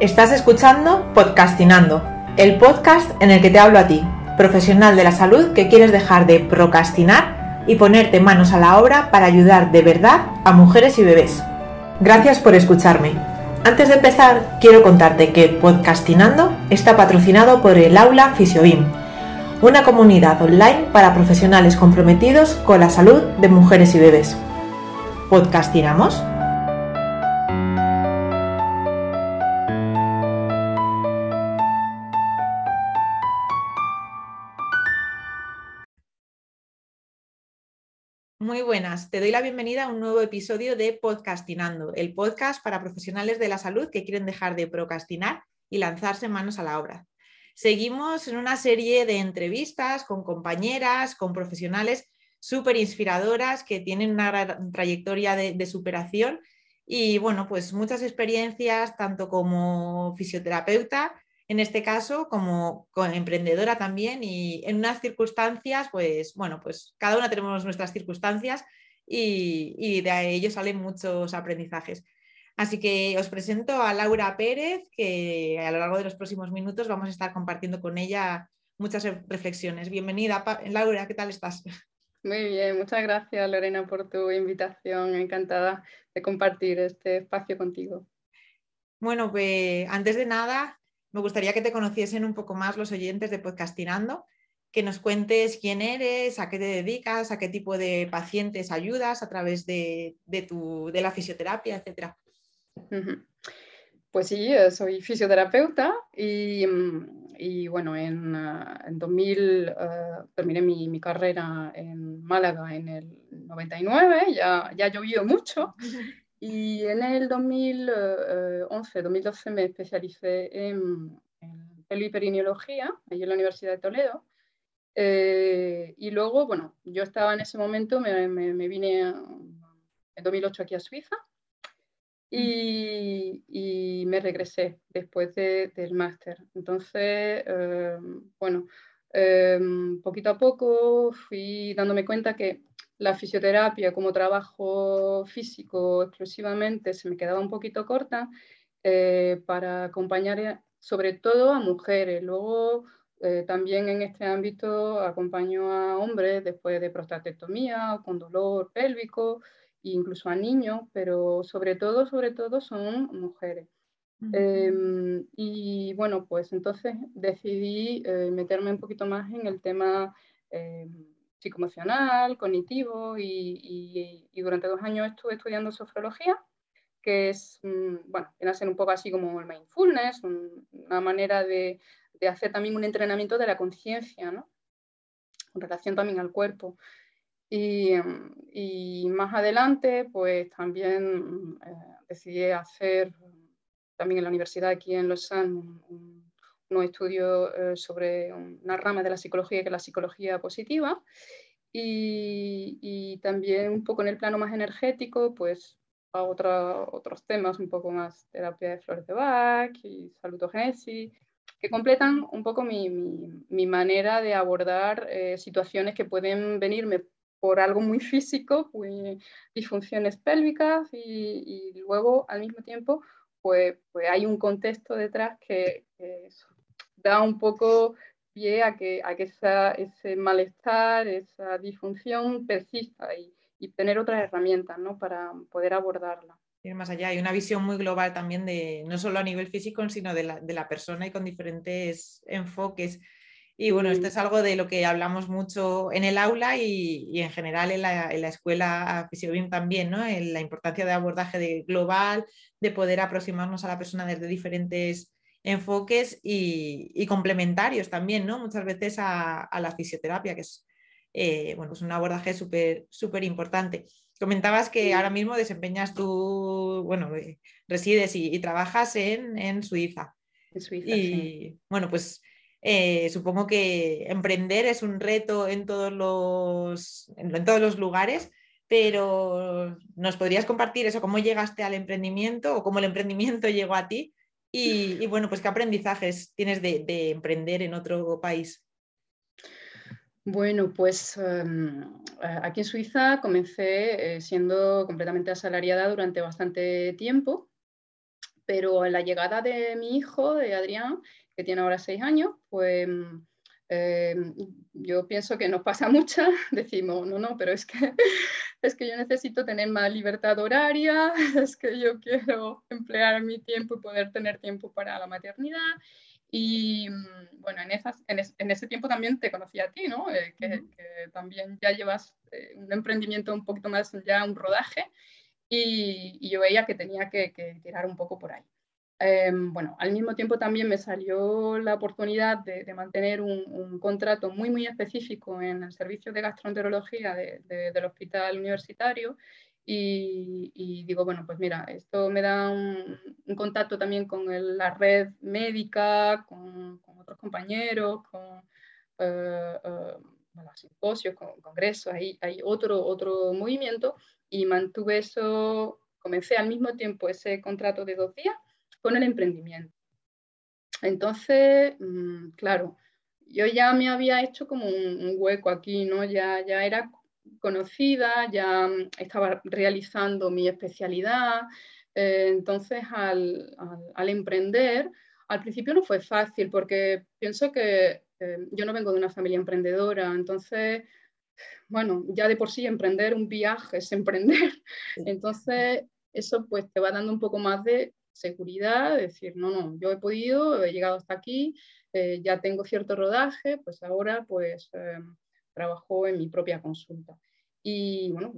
Estás escuchando Podcastinando, el podcast en el que te hablo a ti, profesional de la salud que quieres dejar de procrastinar y ponerte manos a la obra para ayudar de verdad a mujeres y bebés. Gracias por escucharme. Antes de empezar, quiero contarte que Podcastinando está patrocinado por el Aula Fisiobim, una comunidad online para profesionales comprometidos con la salud de mujeres y bebés. ¿Podcastinamos? Muy buenas, te doy la bienvenida a un nuevo episodio de Podcastinando, el podcast para profesionales de la salud que quieren dejar de procrastinar y lanzarse manos a la obra. Seguimos en una serie de entrevistas con compañeras, con profesionales súper inspiradoras que tienen una gran trayectoria de, de superación y bueno, pues muchas experiencias tanto como fisioterapeuta en este caso como, emprendedora también y en unas circunstancias, pues bueno, pues cada una tenemos nuestras circunstancias y, de ello salen muchos aprendizajes. Así que os presento a Laura Pérez, que a lo largo de los próximos minutos vamos a estar compartiendo con ella muchas reflexiones. Bienvenida, Laura, ¿qué tal estás? Muy bien, muchas gracias Lorena por tu invitación. Encantada de compartir este espacio contigo. Bueno, pues antes de nada, me gustaría que te conociesen un poco más los oyentes de Podcastinando, que nos cuentes quién eres, a qué te dedicas, a qué tipo de pacientes ayudas a través de, tu, de la fisioterapia, etc. Pues sí, soy fisioterapeuta y, mm, bueno, en, 2000 ah, ah, terminé mi, carrera en Málaga en el 99, ya, ya llovió mucho y en el 2011, 2012 me especialicé en, en peliperineología, allí en la Universidad de Toledo. Eh, y luego, bueno, yo estaba en ese momento, me, me, vine en 2008 aquí a Suiza y, y me regresé después del máster. Entonces, eh, bueno, eh, poquito a poco fui dándome cuenta que la fisioterapia como trabajo físico exclusivamente se me quedaba un poquito corta eh, para acompañar eh, sobre todo a mujeres. Luego eh, también en este ámbito acompaño a hombres después de prostatectomía o con dolor pélvico, e incluso a niños, pero sobre todo, sobre todo son mujeres. Em, y bueno, pues entonces decidí meterme un poquito más en el tema em, psicoemocional, cognitivo y, durante dos años estuve estudiando sofrología, que es, mm, bueno, viene a ser un poco así como el mindfulness, una manera de, hacer también un entrenamiento de la conciencia, ¿no? En relación también al cuerpo. Y, más adelante, pues también eh, decidí hacer también en la universidad aquí en Lausanne un, unos estudios eh, sobre una rama de la psicología que es la psicología positiva y, también un poco en el plano más energético, pues a otros temas un poco más terapia de flores de Bach y salutogenesis, que completan un poco mi, mi, manera de abordar eh, situaciones que pueden venirme por algo muy físico, muy disfunciones pélvicas y, luego al mismo tiempo pues, pues hay un contexto detrás que, que da un poco pie a que, a que ese malestar, esa disfunción persista y, tener otras herramientas ¿no? para poder abordarla. Ir más allá, hay una visión muy global también de no solo a nivel físico, sino de la, de la persona y con diferentes enfoques. Y bueno, esto es algo de lo que hablamos mucho en el aula y, y en general en la, en la escuela Fisiobim también, ¿no? En la importancia de abordaje de global, de poder aproximarnos a la persona desde diferentes enfoques y, complementarios también, ¿no? Muchas veces a, la fisioterapia, que es eh, bueno, un abordaje súper súper importante. Comentabas que ahora mismo desempeñas tú, bueno, eh, resides y, trabajas en, Suiza. En Suiza. Y bueno, pues eh, supongo que emprender es un reto en todos los, en todos los lugares, pero ¿nos podrías compartir eso? ¿Cómo llegaste al emprendimiento o cómo el emprendimiento llegó a ti? Y, bueno, pues qué aprendizajes tienes de, emprender en otro país. Bueno, pues em, aquí en Suiza comencé eh, siendo completamente asalariada durante bastante tiempo, Pero en la llegada de mi hijo, de Adrián, que tiene ahora seis años, pues eh, yo pienso que nos pasa mucho, decimos, no, no, pero es que, es que yo necesito tener más libertad horaria, es que yo quiero emplear mi tiempo y poder tener tiempo para la maternidad. Y mm, bueno, en, esas, en, ese tiempo también te conocí a ti, ¿no? Eh, que, también ya llevas eh, un emprendimiento un poquito más, ya un rodaje, y, y yo veía que tenía que, que, tirar un poco por ahí. Em, bueno, al mismo tiempo también me salió la oportunidad de, mantener un, contrato muy, muy específico en el servicio de gastroenterología de, del hospital universitario y, digo, bueno, pues mira, esto me da un, contacto también con la red médica, con, otros compañeros, con eh, eh, simposios, con congresos, ahí hay otro, otro movimiento y mantuve eso, comencé al mismo tiempo ese contrato de dos días con el emprendimiento. Entonces, mm, claro, yo ya me había hecho como un, hueco aquí, ¿no? Ya, ya era conocida, ya mm, estaba realizando mi especialidad. Eh, entonces, al, emprender, al principio no fue fácil porque pienso que eh, yo no vengo de una familia emprendedora, entonces, bueno, ya de por sí emprender un viaje es emprender. Entonces, eso pues te va dando un poco más de seguridad, decir, no, no, yo he podido, he llegado hasta aquí, eh, ya tengo cierto rodaje, pues ahora pues trabajo en mi propia consulta. Y bueno,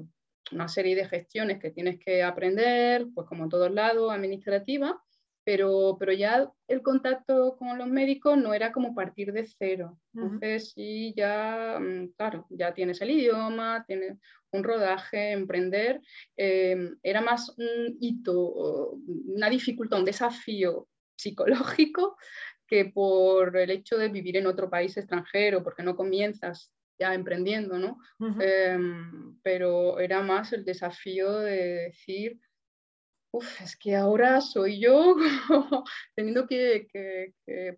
una serie de gestiones que tienes que aprender, pues como en todos lados, administrativa, pero, pero ya el contacto con los médicos no era como partir de cero. Entonces, sí, ya, mm, claro, ya tienes el idioma, tienes un rodaje, emprender, em, era más un hito, una dificultad, un desafío psicológico que por el hecho de vivir en otro país extranjero, porque no comienzas ya emprendiendo, ¿no? Em, pero era más el desafío de decir, uff, es que ahora soy yo teniendo que,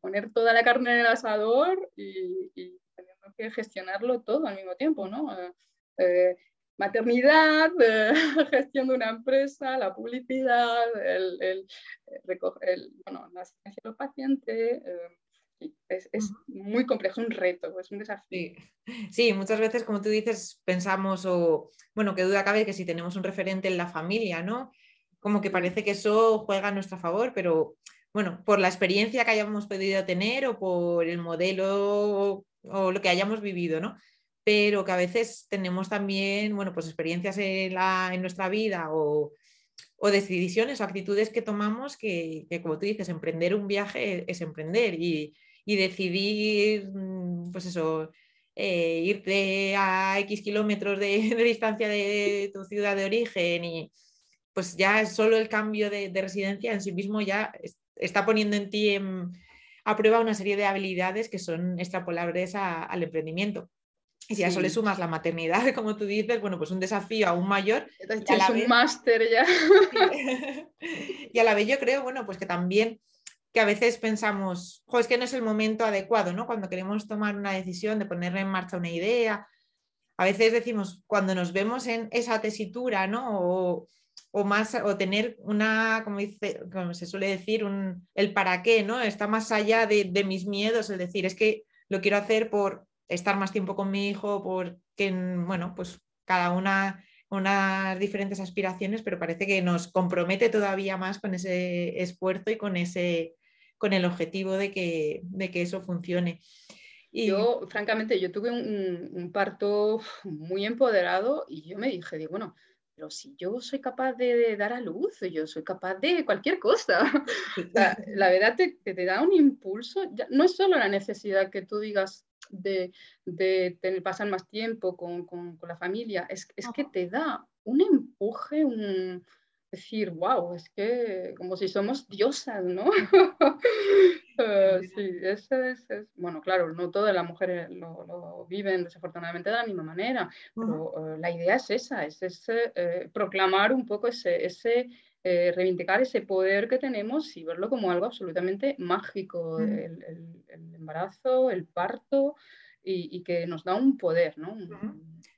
poner toda la carne en el asador y, teniendo que gestionarlo todo al mismo tiempo, ¿no? Eh, eh, maternidad, gestión de una empresa, la publicidad, el, el, el bueno, la asistencia a los pacientes, eh, es, muy complejo, un reto, es un desafío. Sí. muchas veces, como tú dices, pensamos, o bueno, que duda cabe que si tenemos un referente en la familia, ¿no? Como que parece que eso juega a nuestro favor, pero bueno, por la experiencia que hayamos podido tener o por el modelo o, lo que hayamos vivido, ¿no? Pero que a veces tenemos también, bueno, pues experiencias en, la, en nuestra vida o, o decisiones o actitudes que tomamos que, que, como tú dices, emprender un viaje es emprender y, y decidir, mm, pues eso, eh, irte a X kilómetros de, distancia de tu ciudad de origen y pues ya solo el cambio de, residencia en sí mismo ya está poniendo en ti a prueba una serie de habilidades que son extrapolables al emprendimiento. Y si a eso le sumas la maternidad, como tú dices, bueno, pues un desafío aún mayor. Es un máster ya. y a la vez yo creo, bueno, pues que también que a veces pensamos, jo, es que no es el momento adecuado, ¿no? Cuando queremos tomar una decisión de poner en marcha una idea, a veces decimos, cuando nos vemos en esa tesitura, ¿no? O, más, o tener una, como, dice, como se suele decir, un, el para qué, ¿no? Está más allá de, de, mis miedos, es decir, es que lo quiero hacer por estar más tiempo con mi hijo, porque, bueno, pues cada una unas diferentes aspiraciones, pero parece que nos compromete todavía más con ese esfuerzo y con ese, con el objetivo de que, de que eso funcione. Y... Yo, francamente, yo tuve un, parto muy empoderado y yo me dije, digo, bueno, pero si yo soy capaz de, dar a luz, yo soy capaz de cualquier cosa. la, verdad te, te, da un impulso, no es solo la necesidad que tú digas de, de tener, pasar más tiempo con, con, la familia, es, es que te da un empuje, un, decir, wow, es que como si somos diosas, ¿no? Eh, sí, eso es, bueno, claro, no todas las mujeres lo, viven desafortunadamente de la misma manera, pero eh, la idea es esa, es ese, eh, proclamar un poco ese, ese reivindicar ese poder que tenemos y verlo como algo absolutamente mágico, el, embarazo, el parto, y, que nos da un poder, ¿no?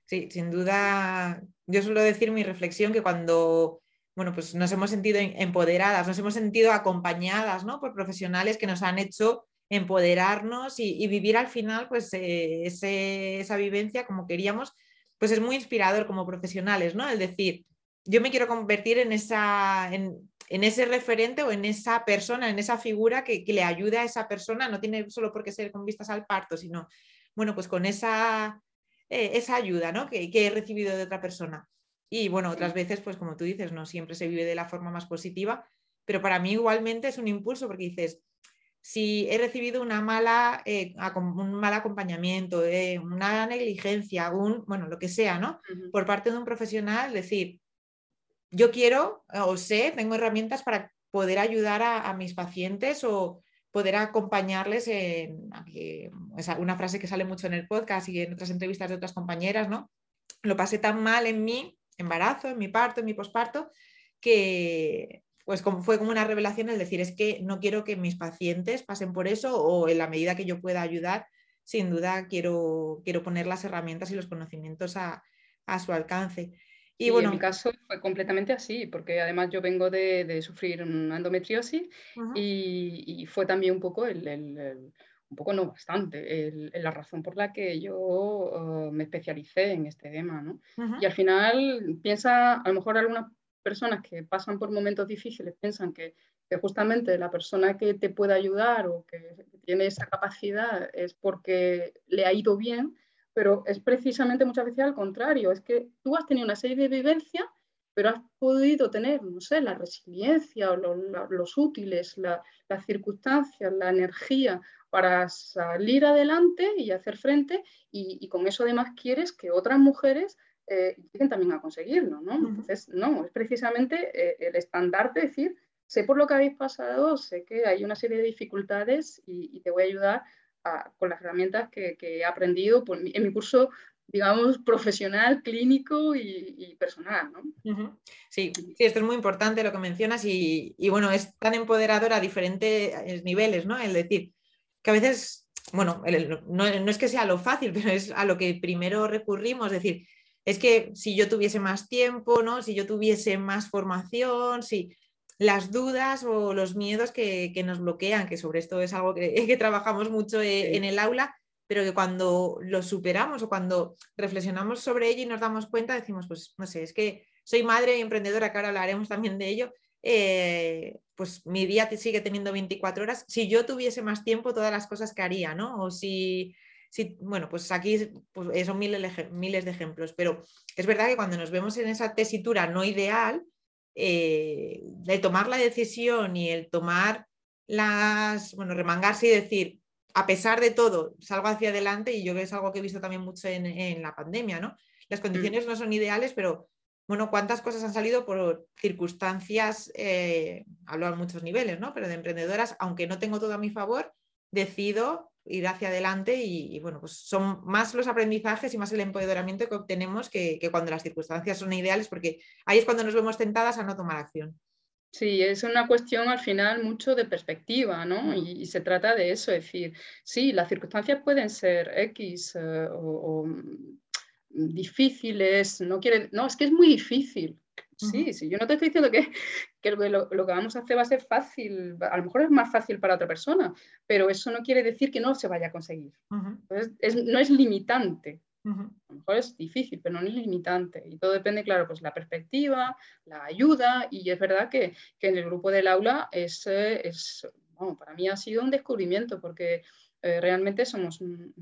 Sí, sin duda, yo suelo decir mi reflexión que cuando bueno, pues nos hemos sentido empoderadas, nos hemos sentido acompañadas ¿no? por profesionales que nos han hecho empoderarnos y, vivir al final pues eh, esa vivencia como queríamos, pues es muy inspirador como profesionales, ¿no? El decir, yo me quiero convertir en, esa, en, ese referente o en esa persona, en esa figura que, le ayude a esa persona, no tiene solo por qué ser con vistas al parto, sino, bueno, pues con esa, eh, esa ayuda ¿no? que, que he recibido de otra persona. Y bueno, otras veces, pues como tú dices, no siempre se vive de la forma más positiva, pero para mí igualmente es un impulso porque dices, si he recibido una mala, eh, un mal acompañamiento, eh, una negligencia, un, bueno, lo que sea, ¿no? Por parte de un profesional, decir, yo quiero o sé, tengo herramientas para poder ayudar a, mis pacientes o poder acompañarles en una frase que sale mucho en el podcast y en otras entrevistas de otras compañeras, ¿no? Lo pasé tan mal en mí embarazo, en mi parto, en mi posparto, que pues fue como una revelación el decir, es que no quiero que mis pacientes pasen por eso o en la medida que yo pueda ayudar, sin duda quiero, quiero poner las herramientas y los conocimientos a, su alcance. Y bueno, en mi caso fue completamente así, porque además yo vengo de, sufrir una endometriosis y, fue también un poco el un poco no bastante, la razón por la que yo eh, me especialicé en este tema. ¿no? Y al final piensa, a lo mejor algunas personas que pasan por momentos difíciles piensan que, que, justamente la persona que te puede ayudar o que tiene esa capacidad es porque le ha ido bien, pero es precisamente muchas veces al contrario, es que tú has tenido una serie de vivencias pero has podido tener, no sé, la resiliencia o los útiles, las circunstancias, la energía para salir adelante y hacer frente y, con eso además quieres que otras mujeres eh, lleguen también a conseguirlo, ¿no? Entonces, no, es precisamente eh, el estandarte, decir, sé por lo que habéis pasado, sé que hay una serie de dificultades y, te voy a ayudar con las herramientas que, he aprendido en mi curso digamos, profesional, clínico y, personal. ¿no? sí, sí, esto es muy importante lo que mencionas y, bueno, es tan empoderador a diferentes niveles, ¿no? El decir que a veces, bueno, no, es que sea lo fácil, pero es a lo que primero recurrimos, es decir, es que si yo tuviese más tiempo, ¿no? Si yo tuviese más formación, si las dudas o los miedos que, nos bloquean, que sobre esto es algo que, que trabajamos mucho eh, en el aula, pero que cuando lo superamos o cuando reflexionamos sobre ello y nos damos cuenta, decimos, pues no sé, es que soy madre y emprendedora, que ahora hablaremos también de ello, eh, pues mi día sigue teniendo 24 horas. Si yo tuviese más tiempo, todas las cosas que haría, ¿no? O si, si bueno, pues aquí pues son miles, miles de ejemplos, pero es verdad que cuando nos vemos en esa tesitura no ideal, eh, de tomar la decisión y el tomar las, bueno, remangarse y decir, a pesar de todo, salgo hacia adelante y yo creo que es algo que he visto también mucho en, la pandemia, ¿no? Las condiciones mm. no son ideales, pero bueno, cuántas cosas han salido por circunstancias, eh, hablo a muchos niveles, ¿no? Pero de emprendedoras, aunque no tengo todo a mi favor, decido ir hacia adelante y, bueno, pues son más los aprendizajes y más el empoderamiento que obtenemos que, que, cuando las circunstancias son ideales, porque ahí es cuando nos vemos tentadas a no tomar acción. Sí, es una cuestión al final mucho de perspectiva, ¿no? Y, se trata de eso, es decir, sí, las circunstancias pueden ser X eh, o, mm, difíciles, no quiere, no, es que es muy difícil. Sí, sí, yo no te estoy diciendo que, que lo, que vamos a hacer va a ser fácil, a lo mejor es más fácil para otra persona, pero eso no quiere decir que no se vaya a conseguir. Entonces, no es limitante, a lo mejor es difícil, pero no es limitante. Y todo depende, claro, pues la perspectiva, la ayuda. Y es verdad que, en el grupo del aula es, es bueno, para mí ha sido un descubrimiento porque eh, realmente somos un,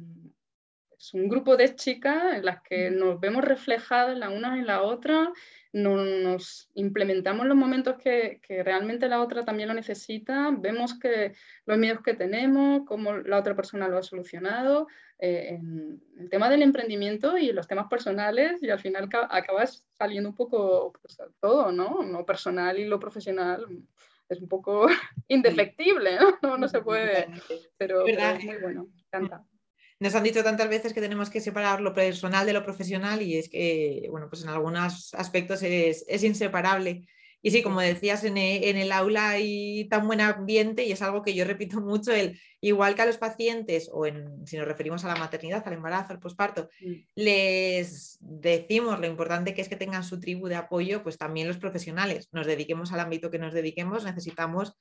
es un grupo de chicas en las que nos vemos reflejadas la una en la otra, nos implementamos los momentos que, que, realmente la otra también lo necesita, vemos que los miedos que tenemos, cómo la otra persona lo ha solucionado, eh, en el tema del emprendimiento y los temas personales y al final acabas saliendo un poco pues, todo, ¿no? Lo personal y lo profesional es un poco indefectible, ¿no? No, se puede, pero, es muy bueno, encanta. Nos han dicho tantas veces que tenemos que separar lo personal de lo profesional y es que, bueno, pues en algunos aspectos es, es inseparable. Y sí, como decías, en e, el, aula hay tan buen ambiente y es algo que yo repito mucho, el, igual que a los pacientes, o en, si nos referimos a la maternidad, al embarazo, al posparto, mm. les decimos lo importante que es que tengan su tribu de apoyo, pues también los profesionales, nos dediquemos al ámbito que nos dediquemos, necesitamos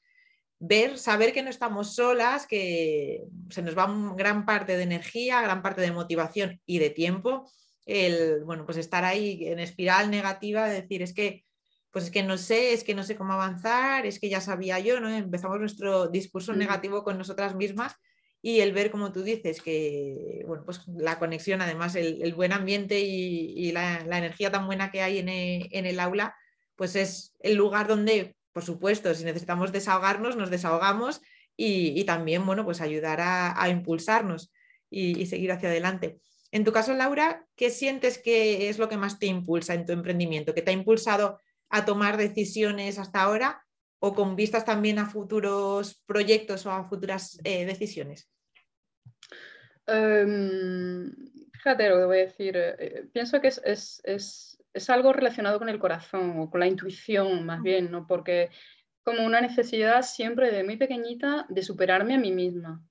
ver, saber que no estamos solas, que se nos va gran parte de energía, gran parte de motivación y de tiempo, el, bueno, pues estar ahí en espiral negativa, decir, es que pues es que no sé, es que no sé cómo avanzar, es que ya sabía yo, ¿no? Empezamos nuestro discurso negativo con nosotras mismas y el ver, como tú dices, que bueno, pues la conexión, además el, buen ambiente y, la, energía tan buena que hay en e, el, aula, pues es el lugar donde, por supuesto, si necesitamos desahogarnos, nos desahogamos y, también, bueno, pues ayudar a, impulsarnos y, seguir hacia adelante. En tu caso, Laura, ¿qué sientes que es lo que más te impulsa en tu emprendimiento? ¿Qué te ha impulsado a tomar decisiones hasta ahora o con vistas también a futuros proyectos o a futuras eh, decisiones? Em, fíjate lo que voy a decir. Eh, pienso que es, algo relacionado con el corazón o con la intuición más bien, ¿no? Porque como una necesidad siempre de muy pequeñita de superarme a mí misma,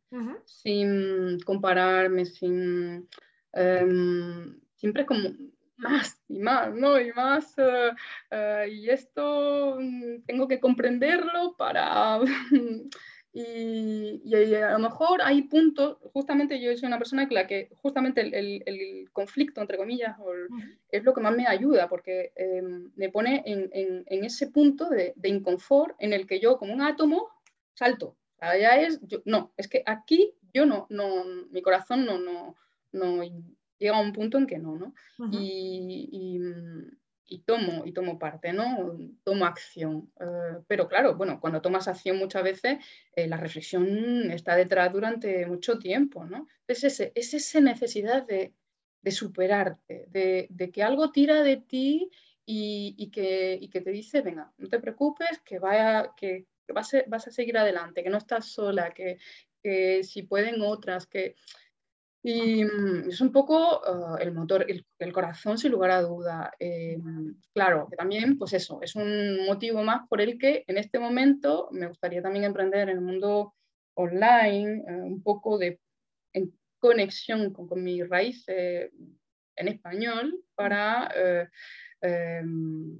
sin compararme, sin... Em, siempre como más y más, ¿no? Y más, eh, eh, y esto mm, tengo que comprenderlo para... y, a lo mejor hay puntos, justamente yo soy una persona que la que justamente el, conflicto, entre comillas, es lo que más me ayuda, porque em, me pone en, en, ese punto de, de, inconfort en el que yo, como un átomo, salto. ya es, no, es que aquí yo no, no mi corazón no, no, no llega a un punto en que no, ¿no? y, y, tomo, y tomo parte, ¿no? Tomo acción. Eh, pero claro, bueno, cuando tomas acción muchas veces, eh, la reflexión está detrás durante mucho tiempo, ¿no? Es, ese, es esa necesidad de, de superarte, de, de, que algo tira de ti y, y, que, y, que, te dice, venga, no te preocupes, que, vaya, que, vas, a, vas, a, seguir adelante, que no estás sola, que, que si pueden otras, que y mm, es un poco ah, el motor, el, corazón sin lugar a duda. Eh, claro, que también, pues eso, es un motivo más por el que en este momento me gustaría también emprender en el mundo online, eh, un poco de conexión con, mi raíz eh, en español para em,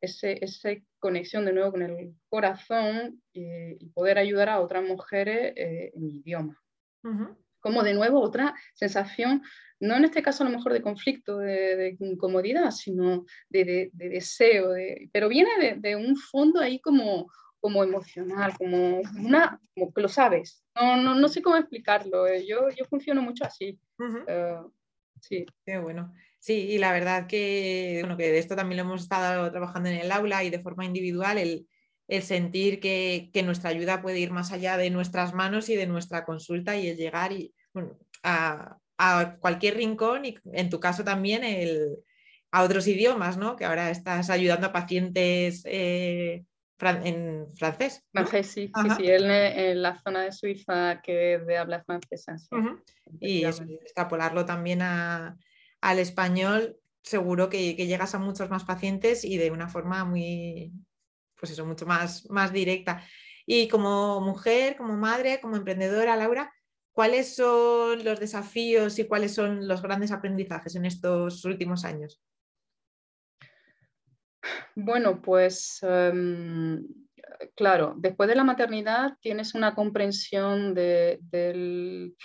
ese, esa conexión de nuevo con el corazón y poder ayudar a otras mujeres en mi idioma como de nuevo otra sensación, no en este caso a lo mejor de conflicto, de, incomodidad, sino de, deseo, pero viene de, un fondo ahí como, como emocional, como, una, como que lo sabes. No, no, no sé cómo explicarlo, eh, yo, yo funciono mucho así. Eh, sí. Qué bueno. Sí, y la verdad que, bueno, que de esto también lo hemos estado trabajando en el aula y de forma individual, el, el sentir que, nuestra ayuda puede ir más allá de nuestras manos y de nuestra consulta y el llegar y, a, cualquier rincón y en tu caso también a otros idiomas, ¿no? Que ahora estás ayudando a pacientes eh, en francés. Francés, sí, sí, sí, en, la zona de Suiza que de habla francesa. Y extrapolarlo también al español, seguro que, que, llegas a muchos más pacientes y de una forma muy, pues eso, mucho más, más directa. Y como mujer, como madre, como emprendedora, Laura, ¿cuáles son los desafíos y cuáles son los grandes aprendizajes en estos últimos años? Bueno, pues em, claro, después de la maternidad tienes una comprensión del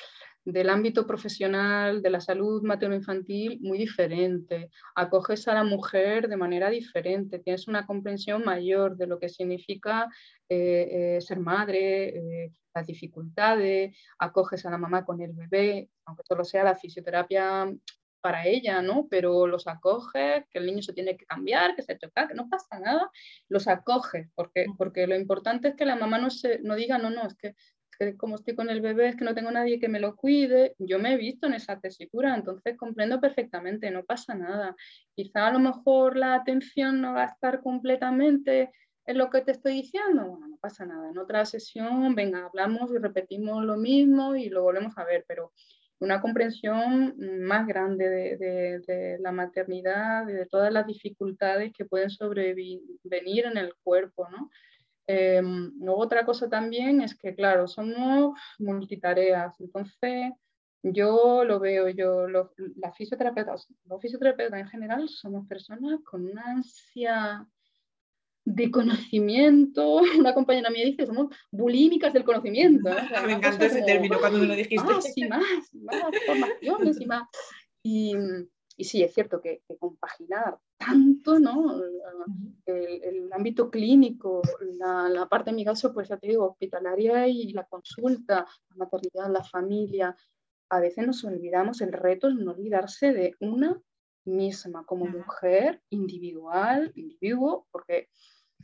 del ámbito profesional, de la salud materno-infantil muy diferente. Acoges a la mujer de manera diferente, tienes una comprensión mayor de lo que significa eh, eh, ser madre, eh, las dificultades, acoges a la mamá con el bebé, aunque solo sea la fisioterapia para ella, ¿no? Pero los acoges, que el niño se tiene que cambiar, que se choca, que no pasa nada, los acoges, porque, porque lo importante es que la mamá no, se, no diga, no, no, es que que como estoy con el bebé es que no tengo nadie que me lo cuide, yo me he visto en esa tesitura, entonces comprendo perfectamente, no pasa nada. Quizá a lo mejor la atención no va a estar completamente en lo que te estoy diciendo, bueno, no pasa nada. En otra sesión, venga, hablamos y repetimos lo mismo y lo volvemos a ver, pero una comprensión más grande de, la maternidad, de todas las dificultades que pueden sobrevenir en el cuerpo, ¿no? Luego otra cosa también es que, claro, somos multitareas, entonces yo lo veo, yo, los, las fisioterapeutas, los fisioterapeutas en general somos personas con una ansia de conocimiento. Una compañera mía dice, somos bulímicas del conocimiento. me encantó ese término cuando me lo dijiste. Más y más, más formaciones y más. Y, y sí, es cierto que, compaginar tanto, ¿no? El, el ámbito clínico, la, la, parte, en mi caso, pues ya te digo, hospitalaria y la consulta, la maternidad, la familia, a veces nos olvidamos, el reto es no olvidarse de una misma como mujer, individual, individuo, porque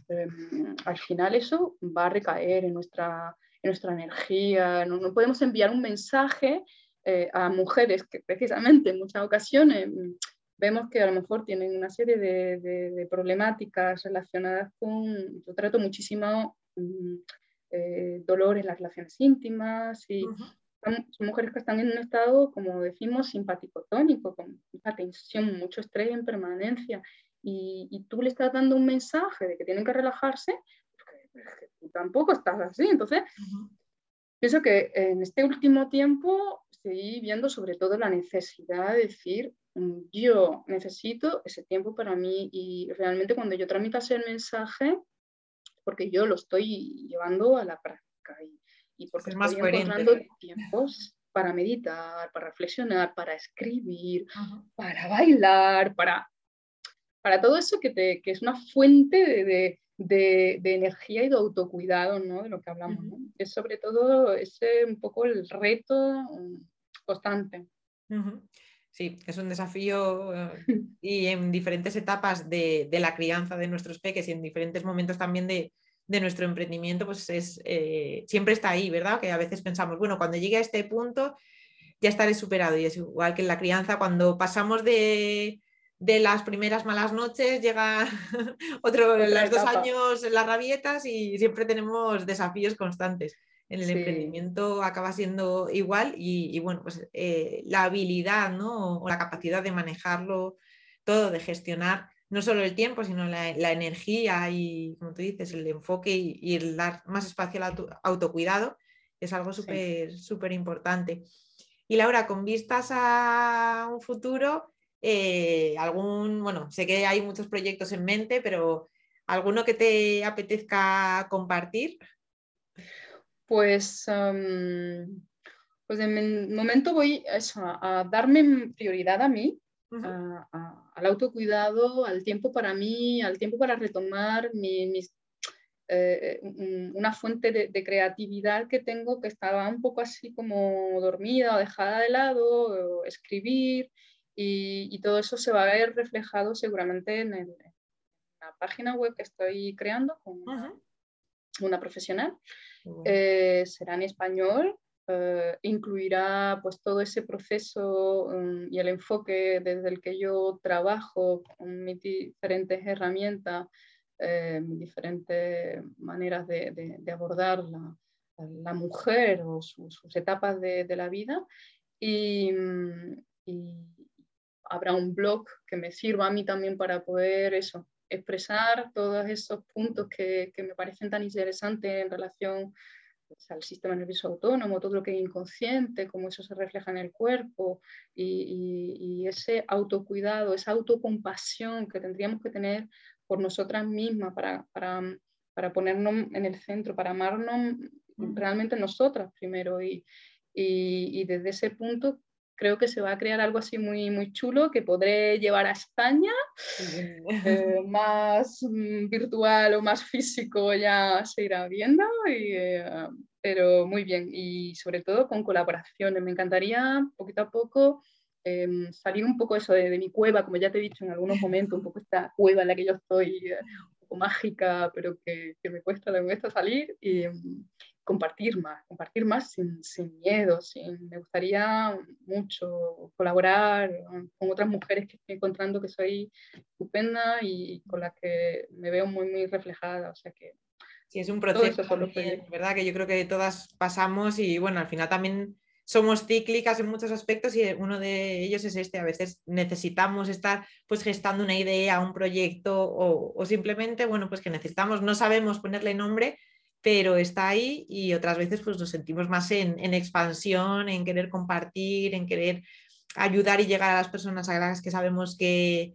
em, al final eso va a recaer en nuestra, en nuestra energía. No, podemos enviar un mensaje eh, a mujeres que precisamente en muchas ocasiones vemos que a lo mejor tienen una serie de, problemáticas relacionadas con, yo trato muchísimo mm, eh, dolor en las relaciones íntimas y son, mujeres que están en un estado, como decimos, simpático tónico, con mucha tensión, mucho estrés en permanencia, y, y, tú le estás dando un mensaje de que tienen que relajarse, porque, tú tampoco estás así. Entonces, pienso que en este último tiempo estoy viendo sobre todo la necesidad de decir, mm, yo necesito ese tiempo para mí y realmente cuando yo tramito el mensaje, porque yo lo estoy llevando a la práctica y y porque es más estoy encontrando tiempos para meditar, para reflexionar, para escribir, para bailar, para, para todo eso que, te, que es una fuente de, de, de, energía y de autocuidado, ¿no? De lo que hablamos, ¿no? Es sobre todo ese un poco el reto mm, constante. Sí, es un desafío eh, y en diferentes etapas de, de, la crianza de nuestros peques y en diferentes momentos también de, de nuestro emprendimiento, pues es, eh, siempre está ahí, ¿verdad? Que a veces pensamos, bueno, cuando llegue a este punto ya estaré superado. Y es igual que en la crianza, cuando pasamos de, las primeras malas noches, llega otro, los dos años las rabietas y siempre tenemos desafíos constantes. En el emprendimiento acaba siendo igual y, bueno, pues eh, la habilidad ¿no? o la capacidad de manejarlo todo, de gestionar no solo el tiempo, sino la, energía y, como tú dices, el enfoque y, el dar más espacio al autocuidado es algo súper súper importante. Y Laura, con vistas a un futuro, eh, algún, bueno, sé que hay muchos proyectos en mente, pero ¿alguno que te apetezca compartir? Pues, pues en el momento voy a darme prioridad a mí, al autocuidado, al tiempo para mí, al tiempo para retomar mis, eh, una fuente de, creatividad que tengo que estaba un poco así como dormida o dejada de lado, escribir, y, todo eso se va a ver reflejado seguramente en, la página web que estoy creando con una, profesional. Eh, será en español, eh, incluirá pues todo ese proceso um, y el enfoque desde el que yo trabajo con mis diferentes herramientas, eh, mis diferentes maneras de, abordar la, la, mujer o sus, etapas de, la vida. Y, habrá un blog que me sirva a mí también para poder eso, expresar todos esos puntos que, que me parecen tan interesantes en relación pues, al sistema nervioso autónomo, todo lo que es inconsciente, cómo eso se refleja en el cuerpo y, ese autocuidado, esa autocompasión que tendríamos que tener por nosotras mismas para, para, ponernos en el centro, para amarnos realmente nosotras primero. Y, y, desde ese punto creo que se va a crear algo así muy, muy chulo que podré llevar a España, eh, más mm, virtual o más físico ya se irá viendo, eh, pero muy bien y sobre todo con colaboraciones. Me encantaría poquito a poco em, salir un poco eso de, mi cueva, como ya te he dicho en algunos momentos, un poco esta cueva en la que yo estoy, eh, un poco mágica, pero que, que me, cuesta, me cuesta salir y, em, compartir más, compartir más sin, sin miedo. Sin, me gustaría mucho colaborar con otras mujeres que estoy encontrando que soy estupenda y con las que me veo muy, muy reflejada. O sea que Sí, es un proceso, ¿verdad? Que yo creo que todas pasamos y bueno, al final también somos cíclicas en muchos aspectos y uno de ellos es este. A veces necesitamos estar pues gestando una idea, un proyecto o, simplemente, bueno, pues que necesitamos, no sabemos ponerle nombre, pero está ahí y otras veces pues nos sentimos más en, expansión, en querer compartir, en querer ayudar y llegar a las personas a las que sabemos que,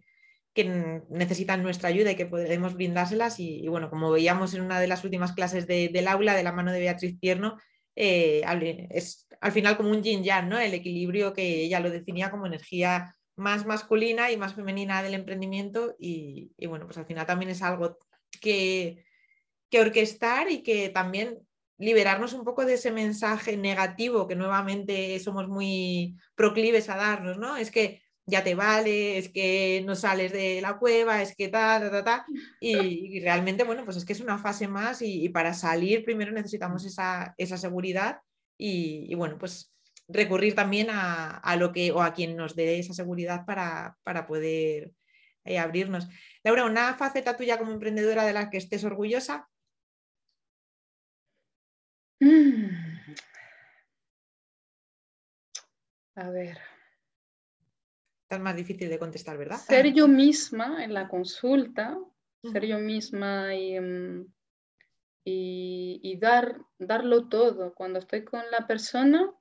necesitan nuestra ayuda y que podemos brindárselas. Y, bueno, como veíamos en una de las últimas clases del aula de la mano de Beatriz Tierno, eh, es al final como un yin yang, ¿no? El equilibrio que ella lo definía como energía más masculina y más femenina del emprendimiento y, bueno, pues al final también es algo que, que orquestar y que también liberarnos un poco de ese mensaje negativo que nuevamente somos muy proclives a darnos, ¿no? Es que ya te vale, es que no sales de la cueva, es que ta, ta, ta, ta. Y, realmente, bueno, pues es que es una fase más y, para salir primero necesitamos esa, esa seguridad y, bueno, pues recurrir también a, lo que o a quien nos dé esa seguridad para, poder eh, abrirnos. Laura, ¿una faceta tuya como emprendedora de la que estés orgullosa? Mm. A ver es más difícil de contestar, ¿verdad? Ser yo misma en la consulta, ser yo misma y, mm, y, dar, darlo todo. Cuando estoy con la persona,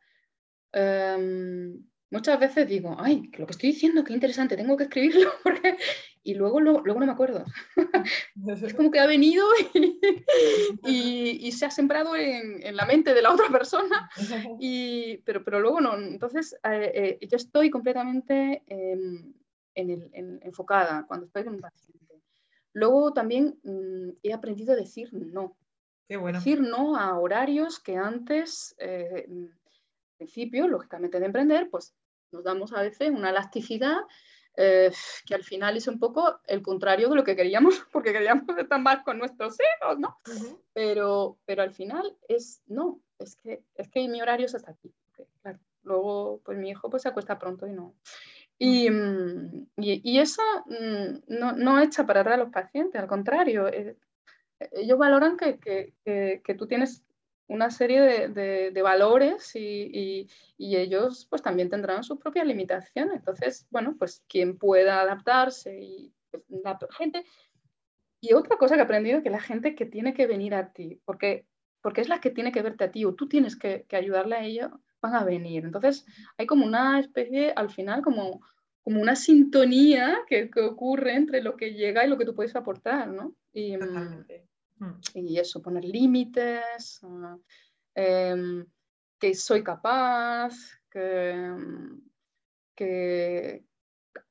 em, muchas veces digo, ay, lo que estoy diciendo, qué interesante, tengo que escribirlo, porque... y luego, luego, no me acuerdo. es como que ha venido y, se ha sembrado en, la mente de la otra persona, y, pero, pero luego no. Entonces, eh, eh, yo estoy completamente em, en enfocada cuando estoy con un paciente. Luego también mm, he aprendido a decir no. Qué bueno. Decir no a horarios que antes, eh, al principio, lógicamente de emprender, pues nos damos a veces una elasticidad eh, que al final es un poco el contrario de lo que queríamos, porque queríamos estar más con nuestros hijos, ¿no? pero, pero al final es, no, es que, es que mi horario es hasta aquí. claro, luego, pues mi hijo pues se acuesta pronto y no. Y, mm, y, eso mm, no, no, echa para atrás a los pacientes, al contrario, eh, ellos valoran que, que, que, tú tienes una serie de, valores y, ellos pues también tendrán sus propias limitaciones. Entonces, bueno, pues quien pueda adaptarse y pues, la gente... Y otra cosa que he aprendido que la gente que tiene que venir a ti, porque, porque es la que tiene que verte a ti o tú tienes que, ayudarle a ella, van a venir. Entonces, hay como una especie, al final, como, como una sintonía que, ocurre entre lo que llega y lo que tú puedes aportar, ¿no? Y, mm, Mm. Y eso, poner límites, ah, em, que soy capaz, que, que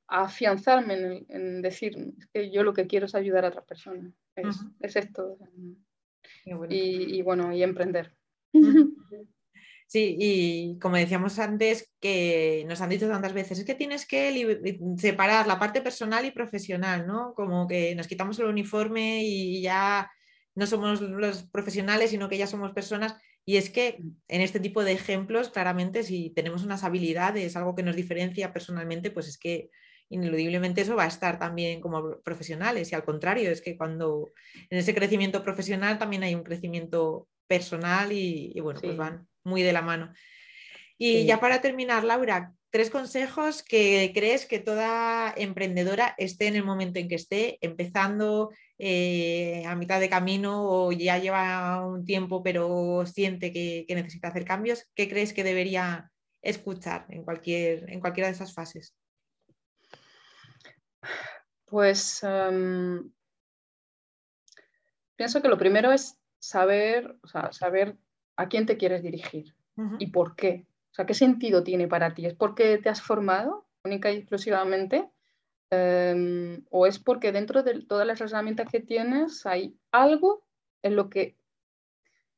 afianzarme en, decir que yo lo que quiero es ayudar a otras personas. Es, esto. Y, bueno, y emprender. Sí, y como decíamos antes, que nos han dicho tantas veces, es que tienes que separar la parte personal y profesional, ¿no? Como que nos quitamos el uniforme y ya no somos los profesionales, sino que ya somos personas. Y es que en este tipo de ejemplos, claramente, si tenemos unas habilidades, algo que nos diferencia personalmente, pues es que ineludiblemente eso va a estar también como profesionales. Y al contrario, es que cuando en ese crecimiento profesional también hay un crecimiento personal y, bueno, pues van muy de la mano. Y ya para terminar, Laura, tres consejos que crees que toda emprendedora esté en el momento en que esté, empezando eh, a mitad de camino o ya lleva un tiempo pero siente que, necesita hacer cambios, ¿qué crees que debería escuchar en, cualquier, en cualquiera de esas fases? Pues em, pienso que lo primero es saber, saber a quién te quieres dirigir y por qué. O sea, ¿qué sentido tiene para ti? ¿Es porque te has formado única y exclusivamente? Em, ¿O es porque dentro de todas las herramientas que tienes hay algo en lo que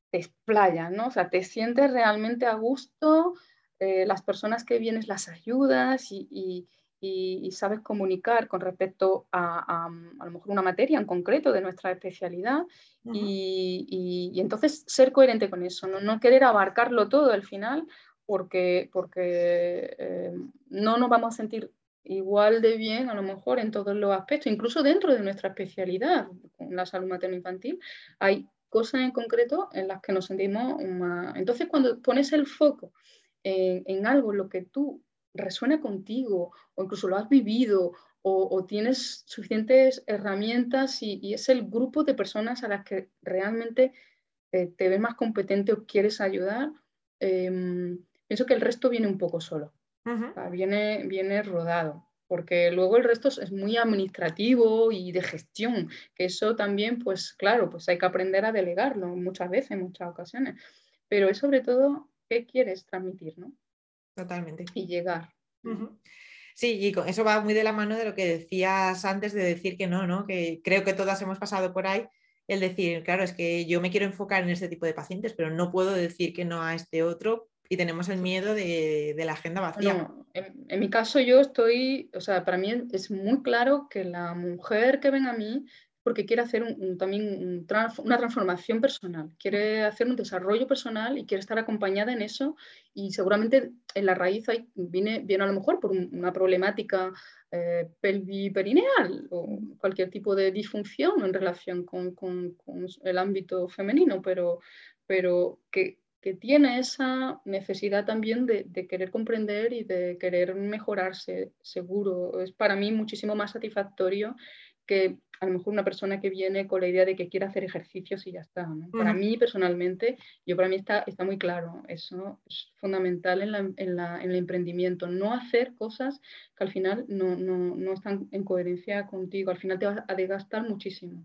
te explaya, ¿no? O sea, te sientes realmente a gusto, eh, las personas que vienes las ayudas y, sabes comunicar con respecto a, a, lo mejor una materia en concreto de nuestra especialidad y, entonces ser coherente con eso, ¿no? no querer abarcarlo todo al final porque, porque eh, no nos vamos a sentir igual de bien a lo mejor en todos los aspectos, incluso dentro de nuestra especialidad, la salud materno-infantil, hay cosas en concreto en las que nos sentimos más... Entonces, cuando pones el foco en, algo en lo que tú resuena contigo o incluso lo has vivido o, tienes suficientes herramientas y, es el grupo de personas a las que realmente eh, te ves más competente o quieres ayudar, em, pienso que el resto viene un poco solo, viene, viene rodado porque luego el resto es muy administrativo y de gestión, que eso también, pues claro, pues hay que aprender a delegarlo muchas veces, en muchas ocasiones, pero es sobre todo qué quieres transmitir, ¿no? Totalmente. Y llegar. Sí, y eso va muy de la mano de lo que decías antes de decir que no, ¿no? Que creo que todas hemos pasado por ahí, el decir, claro, es que yo me quiero enfocar en este tipo de pacientes, pero no puedo decir que no a este otro y tenemos el miedo de, la agenda vacía. en, mi caso yo estoy, o sea, para mí es muy claro que la mujer que ven a mí porque quiere hacer también una transformación personal, quiere hacer un desarrollo personal y quiere estar acompañada en eso y seguramente en la raíz viene, viene a lo mejor por una problemática eh, pelviperineal o cualquier tipo de disfunción en relación con, con el ámbito femenino, pero, pero que que tiene esa necesidad también de, querer comprender y de querer mejorarse, seguro. Es para mí muchísimo más satisfactorio que a lo mejor una persona que viene con la idea de que quiere hacer ejercicios y ya está. Para mí personalmente, yo para mí está, está muy claro, eso es fundamental en, el emprendimiento, no hacer cosas que al final no, están en coherencia contigo, al final te vas a desgastar muchísimo.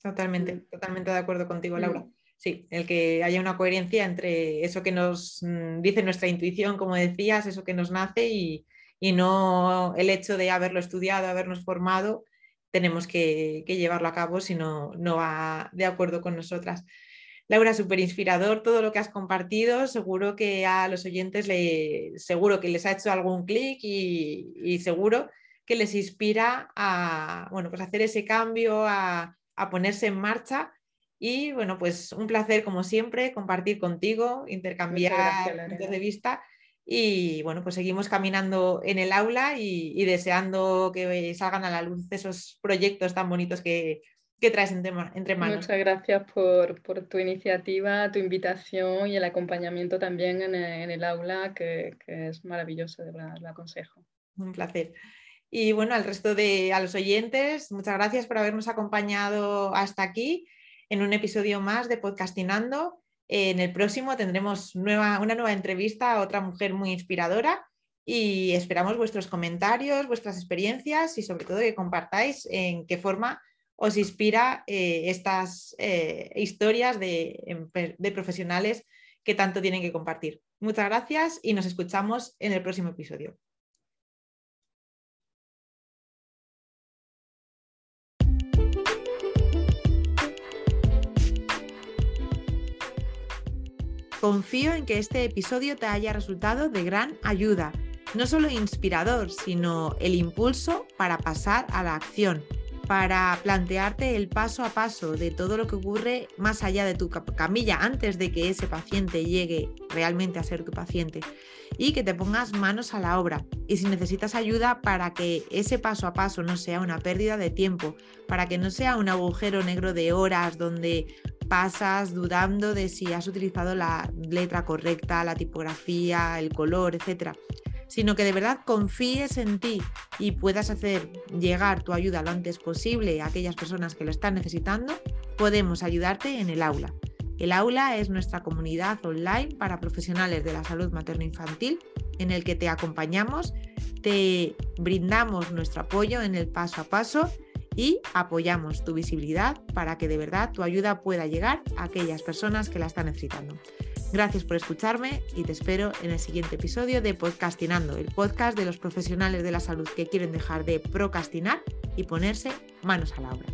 Totalmente, totalmente de acuerdo contigo, Laura. Sí, el que haya una coherencia entre eso que nos mm, dice nuestra intuición, como decías, eso que nos nace y, no el hecho de haberlo estudiado, habernos formado, tenemos que, llevarlo a cabo si no, no va de acuerdo con nosotras. Laura, súper inspirador todo lo que has compartido. Seguro que a los oyentes le, seguro que les ha hecho algún clic y, seguro que les inspira a bueno, pues hacer ese cambio, a, a ponerse en marcha y bueno, pues un placer como siempre compartir contigo, intercambiar puntos de vista y bueno, pues seguimos caminando en el aula y, deseando que salgan a la luz esos proyectos tan bonitos que, traes entre, manos. Muchas gracias por, tu iniciativa, tu invitación y el acompañamiento también en el, aula, que, es maravilloso, de verdad, lo aconsejo. Un placer. Y bueno, al resto de a los oyentes, muchas gracias por habernos acompañado hasta aquí en un episodio más de Podcastinando. En el próximo tendremos una nueva entrevista a otra mujer muy inspiradora y esperamos vuestros comentarios, vuestras experiencias y sobre todo que compartáis en qué forma os inspira eh, estas eh, historias de, de profesionales que tanto tienen que compartir. Muchas gracias y nos escuchamos en el próximo episodio. Confío en que este episodio te haya resultado de gran ayuda, no solo inspirador, sino el impulso para pasar a la acción, para plantearte el paso a paso de todo lo que ocurre más allá de tu camilla antes de que ese paciente llegue realmente a ser tu paciente y que te pongas manos a la obra. Y si necesitas ayuda para que ese paso a paso no sea una pérdida de tiempo, para que no sea un agujero negro de horas donde pasas dudando de si has utilizado la letra correcta, la tipografía, el color, etcétera, sino que de verdad confíes en ti y puedas hacer llegar tu ayuda lo antes posible a aquellas personas que lo están necesitando, podemos ayudarte en el aula. El aula es nuestra comunidad online para profesionales de la salud materno-infantil en el que te acompañamos, te brindamos nuestro apoyo en el paso a paso y apoyamos tu visibilidad para que de verdad tu ayuda pueda llegar a aquellas personas que la están necesitando. Gracias por escucharme y te espero en el siguiente episodio de Podcastinando, el podcast de los profesionales de la salud que quieren dejar de procrastinar y ponerse manos a la obra.